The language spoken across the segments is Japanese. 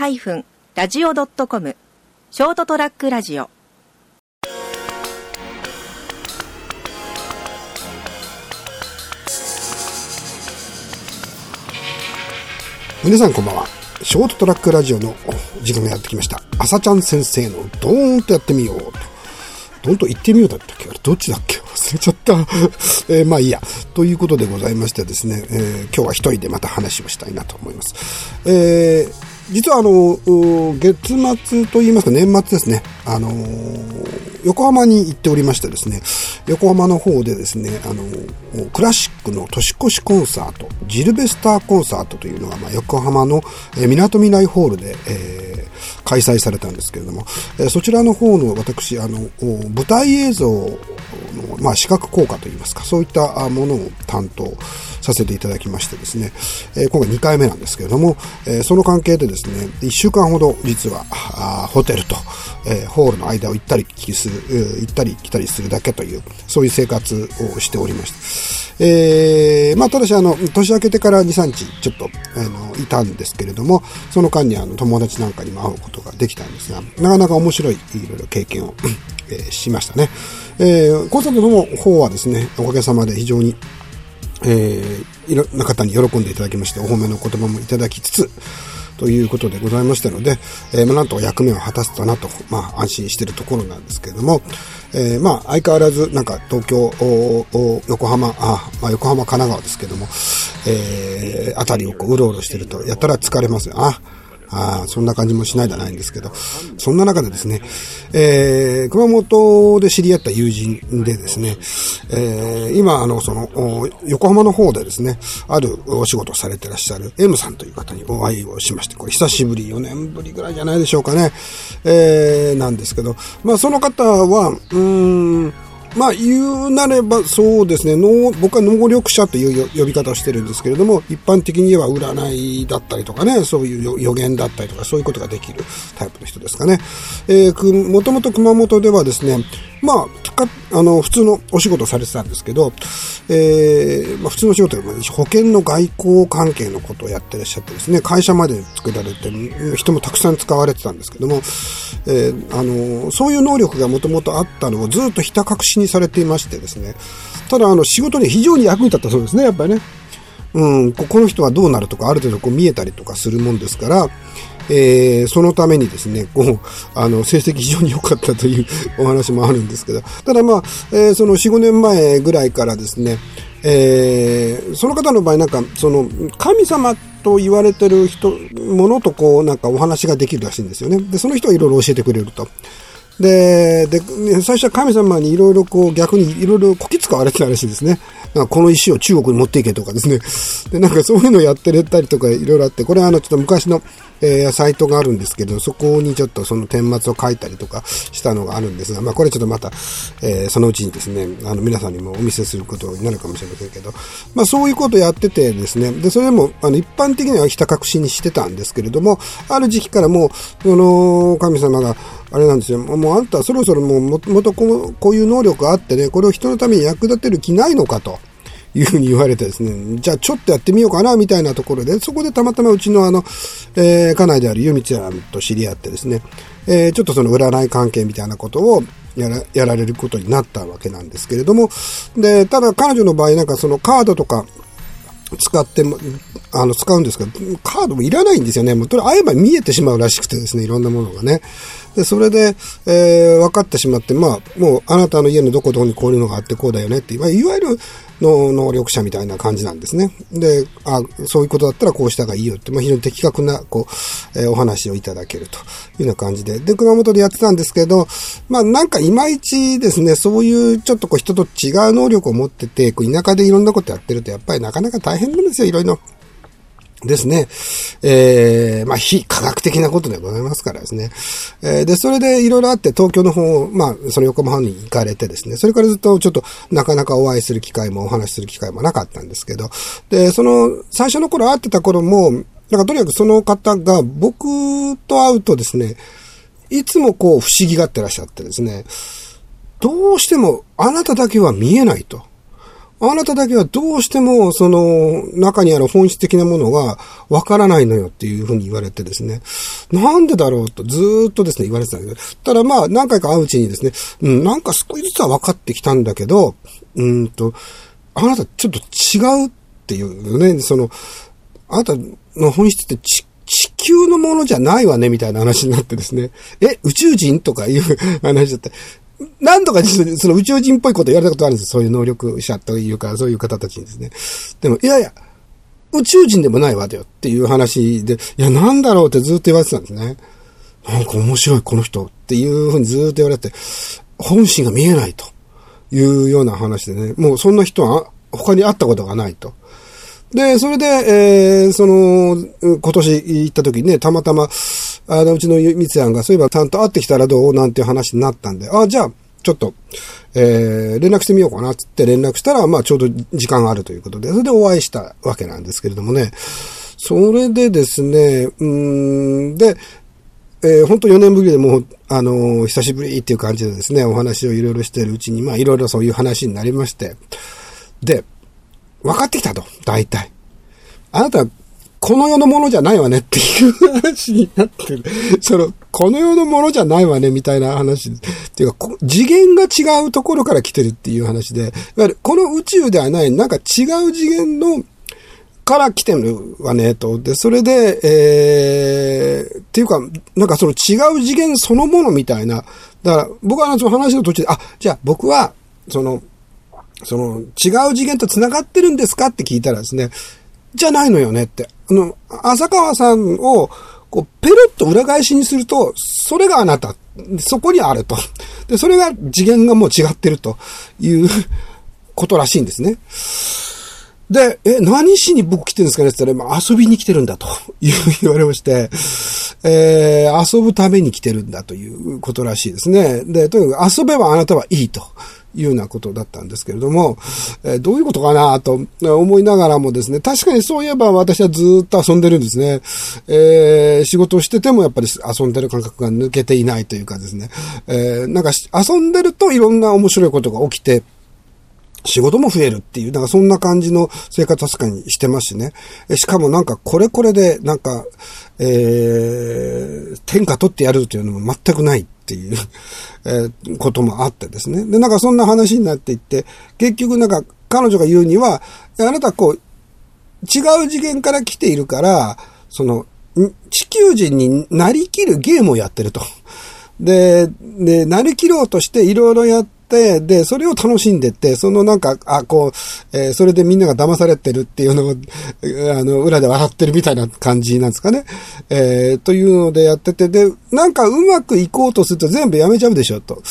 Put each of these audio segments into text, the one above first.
radio.com ショートトラックラジオ皆さんこんばんは。ショートトラックラジオの時間がやってきました。朝ちゃん先生のドーンとやってみようと。ドーンと言ってみようだったっけ？あれどっちだっけ？忘れちゃった。えー、まあいいや。ということでございましてですね、えー、今日は一人でまた話をしたいなと思います。えー、実はあの、月末といいますか年末ですね。あの横浜に行っておりましてですね、横浜の方でですね、あの、クラシックの年越しコンサート、ジルベスターコンサートというのが、まあ、横浜の、えー、港未来ホールで、えー、開催されたんですけれども、えー、そちらの方の私、あの、舞台映像の、まあ、視覚効果といいますか、そういったものを担当させていただきましてですね、えー、今回2回目なんですけれども、えー、その関係でですね、1週間ほど実は、ホテルと、えー、ホールの間を行ったりする、行ったり来たりするだけという、そういう生活をしておりました。えー、まあ、ただし、あの、年明けてから2、3日、ちょっと、あの、いたんですけれども、その間に、あの、友達なんかにも会うことができたんですが、なかなか面白い、いろいろ経験をえー、しましたね。えー、コンサートの方はですね、おかげさまで非常に、えー、いろんな方に喜んでいただきまして、お褒めの言葉もいただきつつ、ということでございましたので、えー、まあ、なんと役目を果たせたなと、まあ、安心しているところなんですけれども、えー、まあ、相変わらず、なんか、東京、横浜、あ、まあ、横浜、神奈川ですけども、えー、あたりをこう、うろうろしてると、やったら疲れますよ。あ、あそんな感じもしないではないんですけど、そんな中でですね、えー、熊本で知り合った友人でですね、えー、今、あの、その、横浜の方でですね、あるお仕事をされてらっしゃる M さんという方にお会いをしまして、これ久しぶり、4年ぶりぐらいじゃないでしょうかね、えー、なんですけど、まあ、その方は、うーん、まあ、言うなればそうですね、能僕は能力者という呼び方をしてるんですけれども、一般的には占いだったりとかね、そういう予言だったりとか、そういうことができるタイプの人ですかね。えー、もともと熊本ではですね、まあ、あの、普通のお仕事されてたんですけど、えー、まあ、普通の仕事でも保険の外交関係のことをやってらっしゃってですね、会社まで作られて、人もたくさん使われてたんですけども、えー、あの、そういう能力がもともとあったのをずっとひた隠しにされていましてですね、ただ、あの、仕事に非常に役に立ったそうですね、やっぱりね。うん、この人はどうなるとか、ある程度こう見えたりとかするもんですから、えー、そのためにですね、こう、あの、成績非常に良かったという お話もあるんですけど、ただまあ、えー、その4、5年前ぐらいからですね、えー、その方の場合なんか、その、神様と言われてる人、ものとこう、なんかお話ができるらしいんですよね。で、その人はいろいろ教えてくれると。で、で、最初は神様にいろいろこう逆にいろいろこき使われてたらしいですね。この石を中国に持っていけとかですね。で、なんかそういうのをやってれたりとかいろいろあって、これはあのちょっと昔の、えー、サイトがあるんですけど、そこにちょっとその顛末を書いたりとかしたのがあるんですが、まあこれちょっとまた、えー、そのうちにですね、あの皆さんにもお見せすることになるかもしれませんけど、まあそういうことをやっててですね、で、それもあの一般的にはひた隠しにしてたんですけれども、ある時期からもう、その神様が、あれなんですよ。もうあんたそろそろもうももとこういう能力があってね、これを人のために役立てる気ないのかと。いうふうに言われてですね、じゃあちょっとやってみようかな、みたいなところで、そこでたまたまうちのあの、えー、家内であるゆみちゃんと知り合ってですね、えー、ちょっとその占い関係みたいなことをやら、やられることになったわけなんですけれども、で、ただ彼女の場合なんかそのカードとか、使っても、あの、使うんですけど、カードもいらないんですよね。もう、とりあえば見えてしまうらしくてですね、いろんなものがね。で、それで、えー、分かってしまって、まあ、もう、あなたの家のどこどこにこういうのがあってこうだよねって、まあ、いわゆる、の能力者みたいな感じなんですね。で、あそういうことだったらこうした方がいいよって、まあ、非常に的確な、こう、えー、お話をいただけるというような感じで。で、熊本でやってたんですけど、まあ、なんかいまいちですね、そういうちょっとこう人と違う能力を持ってて、こう田舎でいろんなことやってると、やっぱりなかなか大変なんですよ、いろいろ。ですね。えー、まあ、非科学的なことでございますからですね。えー、で、それでいろいろあって東京の方、まあ、その横浜に行かれてですね、それからずっとちょっとなかなかお会いする機会もお話しする機会もなかったんですけど、で、その、最初の頃会ってた頃も、なんかとにかくその方が僕と会うとですね、いつもこう不思議がってらっしゃってですね、どうしてもあなただけは見えないと。あなただけはどうしても、その、中にある本質的なものがわからないのよっていうふうに言われてですね、なんでだろうとずーっとですね、言われてたんですけど、ただまあ、何回か会ううちにですね、うん、なんか少しずつは分かってきたんだけど、うんと、あなたちょっと違うっていうね、その、あなたの本質って地球のものじゃないわね、みたいな話になってですね。え、宇宙人とかいう話だって。何度かその宇宙人っぽいこと言われたことあるんですそういう能力者というか、そういう方たちにですね。でも、いやいや、宇宙人でもないわよっていう話で、いや、なんだろうってずっと言われてたんですね。なんか面白い、この人っていうふうにずっと言われて、本心が見えないというような話でね、もうそんな人は他に会ったことがないと。で、それで、えー、その、今年行った時にね、たまたま、あの、うちのみつやんが、そういえばちゃんと会ってきたらどうなんていう話になったんで、あ、じゃあ、ちょっと、えー、連絡してみようかな、つって連絡したら、まあ、ちょうど時間があるということで、それでお会いしたわけなんですけれどもね、それでですね、うん、で、えー、本当4年ぶりでもう、あのー、久しぶりっていう感じでですね、お話をいろいろしてるうちに、まあ、いろいろそういう話になりまして、で、分かってきたと、大体。あなた、この世のものじゃないわねっていう話になってる。その、この世のものじゃないわねみたいな話。っていうか、次元が違うところから来てるっていう話で、いわゆるこの宇宙ではない、なんか違う次元のから来てるわね、と。で、それで、えー、っていうか、なんかその違う次元そのものみたいな。だから、僕はその話の途中で、あ、じゃあ僕は、その、その、違う次元と繋がってるんですかって聞いたらですね、じゃないのよねって。あの、浅川さんを、こう、ペロッと裏返しにすると、それがあなた。そこにあると。で、それが次元がもう違ってるということらしいんですね。で、え、何しに僕来てるんですかねって言ったら、まあ、遊びに来てるんだと言われまして、えー、遊ぶために来てるんだということらしいですね。で、とにかく遊べばあなたはいいと。いうようなことだったんですけれども、えー、どういうことかなと思いながらもですね、確かにそういえば私はずっと遊んでるんですね。えー、仕事をしててもやっぱり遊んでる感覚が抜けていないというかですね、えー、なんか遊んでるといろんな面白いことが起きて、仕事も増えるっていう、なんかそんな感じの生活確かにしてますしね。しかもなんかこれこれで、なんか、えー、天下取ってやるというのも全くないっていうえー、こともあってですね。で、なんかそんな話になっていって、結局なんか彼女が言うには、あなたこう、違う次元から来ているから、その、地球人になりきるゲームをやってると。で、で、なりきろうとしていろいろやって、、で、それを楽しんでって、そのなんか、あ、こう、えー、それでみんなが騙されてるっていうのを、あの、裏で笑ってるみたいな感じなんですかね。えー、というのでやってて、で、なんかうまくいこうとすると全部やめちゃうでしょ、と。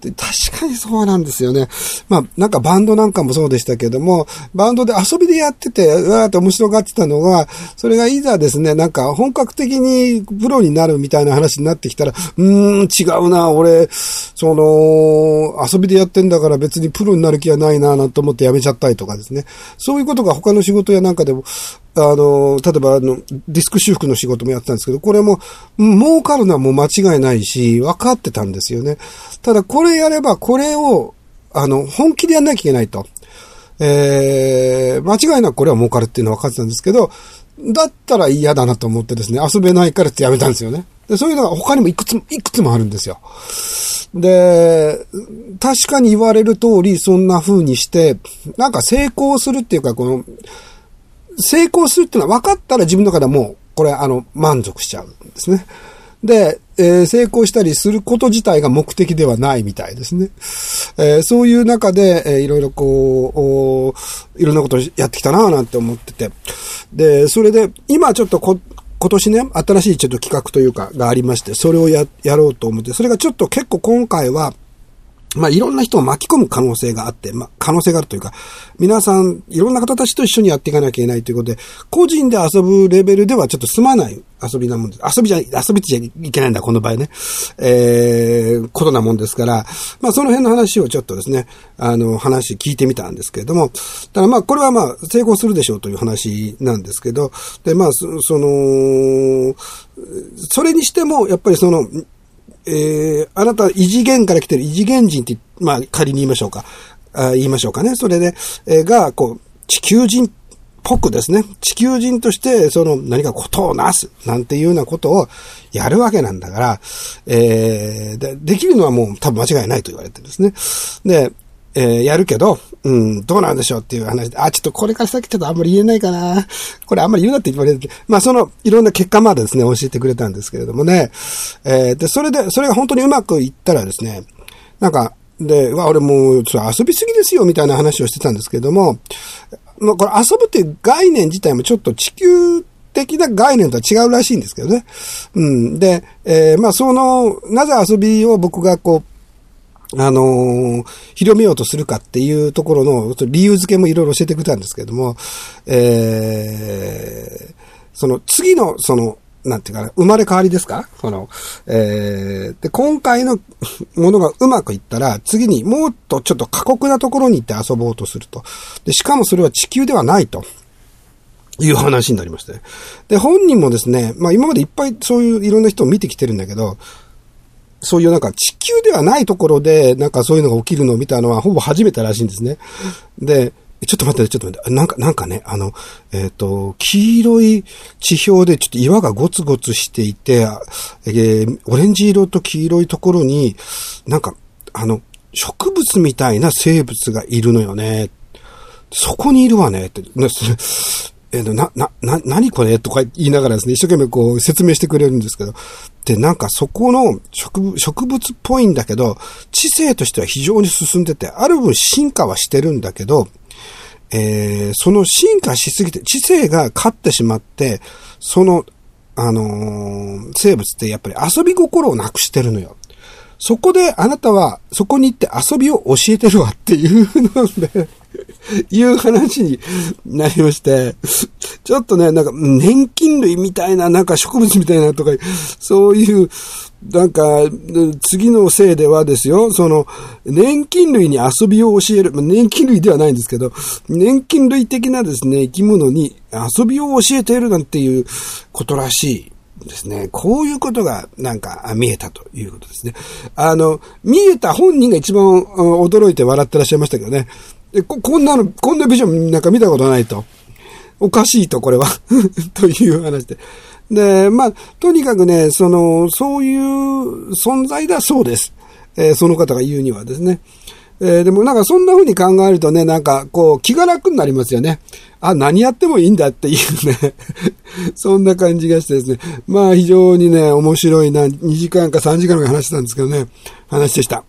で、確かにそうなんですよね。まあ、なんかバンドなんかもそうでしたけども、バンドで遊びでやってて、うわーって面白がってたのが、それがいざですね、なんか本格的にプロになるみたいな話になってきたら、うーん、違うな、俺、その、遊びでやってんだから別にプロになる気はないな、なんて思ってやめちゃったりとかですね。そういうことが他の仕事やなんかでも、あの、例えばあの、ディスク修復の仕事もやってたんですけど、これも、儲かるのはもう間違いないし、分かってたんですよね。ただこれやれば、これを、あの、本気でやんなきゃいけないと。えー、間違いなくこれは儲かるっていうのは分かってたんですけど、だったら嫌だなと思ってですね、遊べないからってやめたんですよね。でそういうのが他にもいくつも、いくつもあるんですよ。で、確かに言われる通り、そんな風にして、なんか成功するっていうか、この、成功するっていうのは分かったら自分の中ではもう、これ、あの、満足しちゃうんですね。で、えー、成功したりすること自体が目的ではないみたいですね。えー、そういう中で、えー、いろいろこう、いろんなことやってきたなぁなんて思ってて。で、それで、今ちょっとこ、今年ね、新しいちょっと企画というか、がありまして、それをや、やろうと思って、それがちょっと結構今回は、まあ、いろんな人を巻き込む可能性があって、まあ、可能性があるというか、皆さん、いろんな方たちと一緒にやっていかなきゃいけないということで、個人で遊ぶレベルではちょっと済まない遊びなもんです。遊びじゃ、遊びじゃいけないんだ、この場合ね。えー、ことなもんですから、まあ、その辺の話をちょっとですね、あの、話聞いてみたんですけれども、ただまあ、これはまあ、成功するでしょうという話なんですけど、で、まあ、その、それにしても、やっぱりその、えー、あなた異次元から来てる異次元人って、まあ仮に言いましょうか。あ言いましょうかね。それで、えー、が、こう、地球人っぽくですね、地球人として、その何かことをなす、なんていうようなことをやるわけなんだから、えー、で、できるのはもう多分間違いないと言われてるんですね。で、えー、やるけど、うん、どうなんでしょうっていう話で、あ、ちょっとこれから先ちょっとあんまり言えないかな。これあんまり言うなって言われて、まあその、いろんな結果までですね、教えてくれたんですけれどもね。えー、で、それで、それが本当にうまくいったらですね、なんか、で、わ、俺もう、遊びすぎですよ、みたいな話をしてたんですけれども、まあ、これ遊ぶっていう概念自体もちょっと地球的な概念とは違うらしいんですけどね。うん。で、えー、まあ、その、なぜ遊びを僕がこう、あのー、広めようとするかっていうところの理由付けもいろいろ教えてくれたんですけれども、えー、その次の、その、なんていうかな、生まれ変わりですか？その、えー、で、今回のものがうまくいったら、次にもっとちょっと過酷なところに行って遊ぼうとすると。で、しかもそれは地球ではないと。いう話になりまして。で、本人もですね、まあ今までいっぱいそういういろんな人を見てきてるんだけど、そういうなんか地球ではないところで、なんかそういうのが起きるのを見たのはほぼ初めてらしいんですね。で、ちょっと待って、ちょっと待って、なんか、なんかね、あの、えっ、ー、と、黄色い地表でちょっと岩がゴツゴツしていて、えー、オレンジ色と黄色いところに、なんか、あの、植物みたいな生物がいるのよね。そこにいるわねって、え、な、な、な、何これ？とか言いながらですね、一生懸命こう説明してくれるんですけど、で、なんかそこの植物植物っぽいんだけど、知性としては非常に進んでて、ある分進化はしてるんだけど、えー、その進化しすぎて、知性が勝ってしまって、その、あのー、生物ってやっぱり遊び心をなくしてるのよ。そこであなたはそこに行って遊びを教えてるわっていうので いう話になりまして、ちょっとね、なんか年金類みたいな、なんか植物みたいなとか、そういう、なんか、次のせいではですよ、その、年金類に遊びを教える、年金類ではないんですけど、年金類的なですね、生き物に遊びを教えているなんていうことらしい。ですね。こういうことがなんか見えたということですね。あの、見えた本人が一番驚いて笑ってらっしゃいましたけどね。でここんなの、こんなビジョンなんか見たことないと。おかしいと、これは という話で。で、まあ、とにかくね、その、そういう存在だそうです。えー、その方が言うにはですね。えー、でもなんかそんな風に考えるとね、なんかこう気が楽になりますよね。あ、何やってもいいんだっていうね そんな感じがしてですね。まあ非常にね、面白いな、2時間か3時間ぐらい話してたんですけどね、話でした。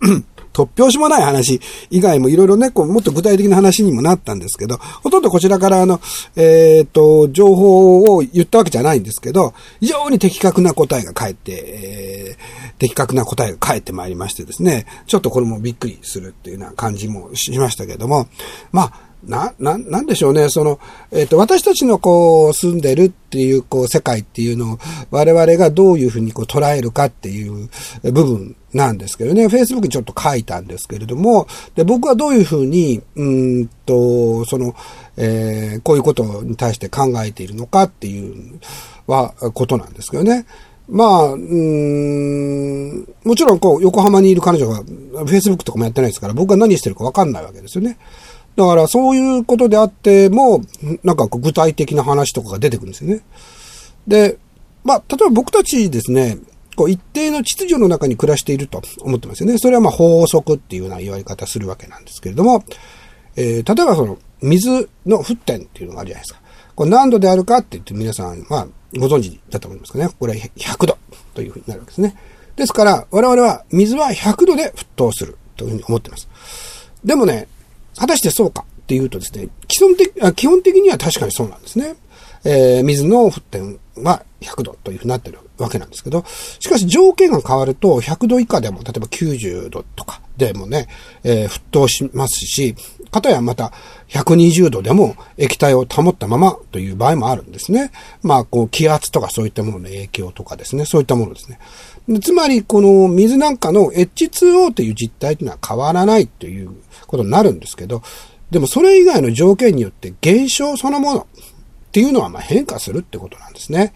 突拍子もない話以外もいろいろね、こう、もっと具体的な話にもなったんですけど、ほとんどこちらからあの、えっ、と、情報を言ったわけじゃないんですけど、非常に的確な答えが返って、えー、的確な答えが返ってまいりましてですね、ちょっとこれもびっくりするっていうような感じもしましたけども、まあ、な、な、なんでしょうね。その、えっ、ー、と、私たちのこう、住んでるっていう、こう、世界っていうのを、我々がどういうふうにこう、捉えるかっていう部分なんですけどね。Facebook にちょっと書いたんですけれども、で、僕はどういうふうに、うんと、その、えー、こういうことに対して考えているのかっていうは、ことなんですけどね。まあ、うん、もちろんこう、横浜にいる彼女が Facebook とかもやってないですから、僕が何してるかわかんないわけですよね。だからそういうことであっても、なんか具体的な話とかが出てくるんですよね。で、まあ、例えば僕たちですね、こう一定の秩序の中に暮らしていると思ってますよね。それはまあ法則っていうような言われ方するわけなんですけれども、えー、例えばその水の沸点っていうのがあるじゃないですか。これ何度であるかって言って皆さんはご存知だと思いますかね。これは100度というふうになるわけですね。ですから、我々は水は100度で沸騰するというふうに思ってます。でもね、果たしてそうかっていうとですね、基本的基本的には確かにそうなんですね。えー、水の沸点は100度というふうになってるわけなんですけど、しかし条件が変わると100度以下でも、例えば90度とかでもね、えー、沸騰しますし、かたやまた120度でも液体を保ったままという場合もあるんですね。まあ、こう気圧とかそういったものの影響とかですね、そういったものですね。つまり、この水なんかの H2O という実態というのは変わらないということになるんですけど、でもそれ以外の条件によって減少そのものっていうのはま変化するってことなんですね。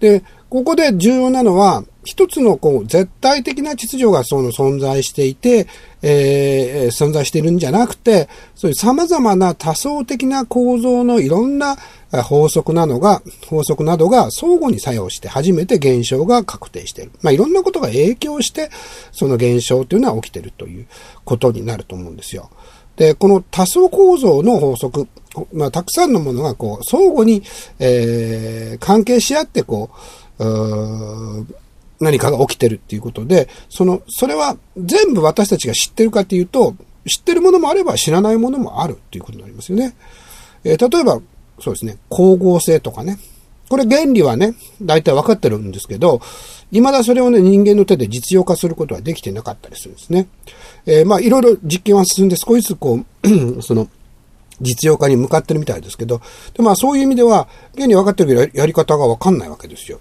で、ここで重要なのは、一つのこう絶対的な秩序がその存在していて、えー、存在しているんじゃなくて、そういう様々な多層的な構造のいろんな法則なのが、法則などが相互に作用して初めて現象が確定している。まあ、いろんなことが影響して、その現象というのは起きているということになると思うんですよ。で、この多層構造の法則、まあ、たくさんのものがこう、相互に、えー、関係し合って、こ、う何かが起きてるっていうことで、その、それは全部私たちが知ってるかっていうと、知ってるものもあれば知らないものもあるっていうことになりますよね。えー、例えば、そうですね、光合成とかね。これ原理はね、大体分かってるんですけど、未だそれをね、人間の手で実用化することはできてなかったりするんですね。えー、まあ、いろいろ実験は進んで少しずつこう、その、実用化に向かってるみたいですけど、でまあそういう意味では、原理分かってるけどやり方が分かんないわけですよ。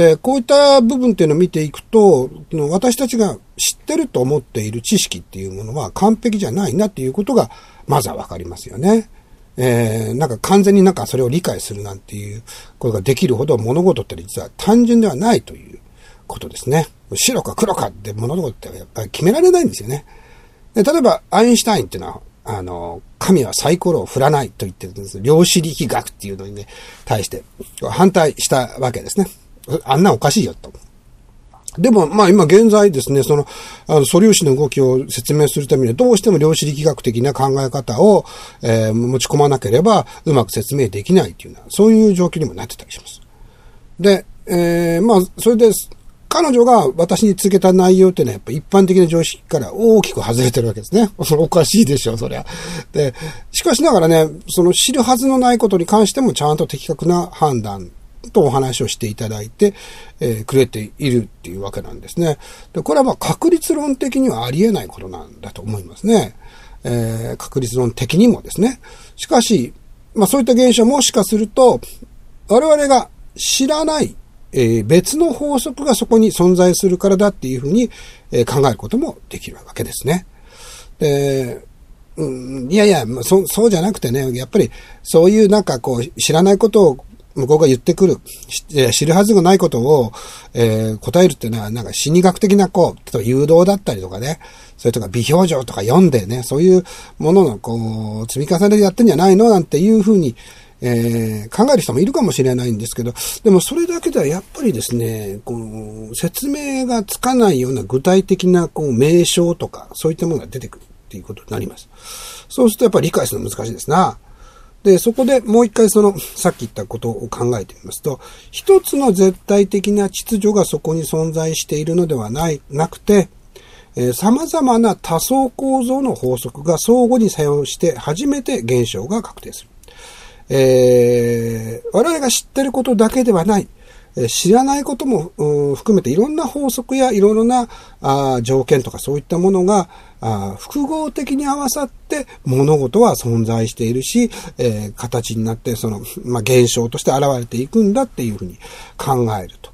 で、こういった部分っていうのを見ていくと、私たちが知ってると思っている知識っていうものは完璧じゃないなっていうことが、まずは分かりますよね。えー、なんか完全になんかそれを理解するなんていうことができるほど物事って実は単純ではないということですね。白か黒かって物事ってやっぱり決められないんですよね。で例えば、アインシュタインっていうのは、あの、神はサイコロを振らないと言ってるんです。量子力学っていうのにね、対して反対したわけですね。あんなおかしいよと。でも、まあ今現在ですね、その、あの、素粒子の動きを説明するためにはどうしても量子力学的な考え方を、えー、持ち込まなければうまく説明できないというような、そういう状況にもなってたりします。で、えー、まあ、それで、彼女が私に告げた内容っていうのはやっぱ一般的な常識から大きく外れてるわけですね。それおかしいでしょ、そりゃ。で、しかしながらね、その知るはずのないことに関してもちゃんと的確な判断とお話をしていただいて、えー、くれているっていうわけなんですね。で、これはまあ確率論的にはありえないことなんだと思いますね。えー、確率論的にもですね。しかし、まあそういった現象もしかすると、我々が知らない、えー、別の法則がそこに存在するからだっていうふうに、え、考えることもできるわけですね。で、うん、いやいや、そ、そうじゃなくてね、やっぱりそういうなんかこう知らないことを向こうが言ってくる、知るはずがないことを、えー、答えるっていうのは、なんか心理学的な、こう、例えば誘導だったりとかね、それとか微表情とか読んでね、そういうものの、こう、積み重ねでやってんじゃないのなんていうふうに、えー、考える人もいるかもしれないんですけど、でもそれだけではやっぱりですね、この説明がつかないような具体的なこう名称とか、そういったものが出てくるっていうことになります。そうするとやっぱり理解するの難しいですな。で、そこでもう一回その、さっき言ったことを考えてみますと、一つの絶対的な秩序がそこに存在しているのではない、なくて、えー、様々な多層構造の法則が相互に作用して初めて現象が確定する。えー、我々が知ってることだけではない、知らないことも含めていろんな法則やいろいろな条件とかそういったものが複合的に合わさって物事は存在しているし、形になってその、現象として現れていくんだっていうふうに考えると。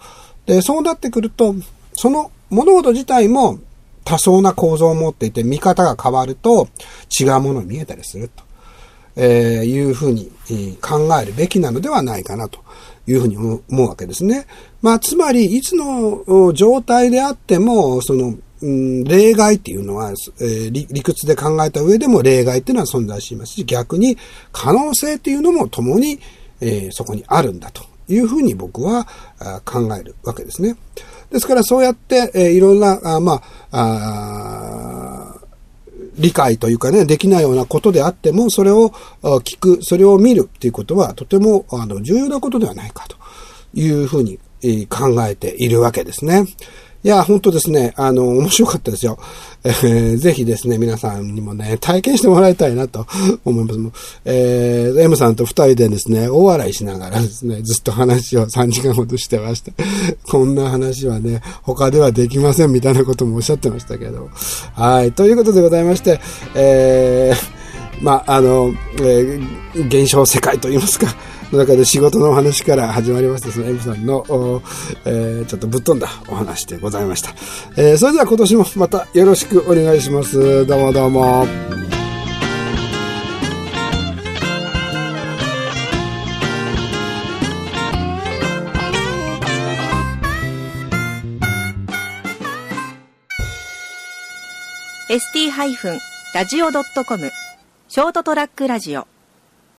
で、そうなってくると、その物事自体も多層な構造を持っていて見方が変わると違うものに見えたりすると、えー、いうふうに考えるべきなのではないかなというふうに思うわけですね。まあ、つまり、いつの状態であっても、その、うん、例外っていうのは、えー、理屈で考えた上でも例外っていうのは存在しますし、逆に可能性っていうのも共に、えー、そこにあるんだというふうに僕は考えるわけですね。ですからそうやって、えー、いろんな、あまあ、あ理解というかね、できないようなことであっても、それを聞く、それを見るっていうことは、とてもあの重要なことではないかというふうに考えているわけですね。いや、本当ですね、あの、面白かったですよ。えー、ぜひですね、皆さんにもね、体験してもらいたいなと思います。えー、M さんと二人でですね、大笑いしながらですね、ずっと話を3時間ほどしてました。こんな話はね、他ではできませんみたいなこともおっしゃってましたけど。はい、ということでございまして、えー、まあ、の、えー、現象世界と言いますか、の中で仕事のお話から始まりました、その M さんの、えー、ちょっとぶっ飛んだお話でございました。えー、それでは今年もまたよろしくお願いします。どうもどうも。ST-radio.com ショートトラックラジオ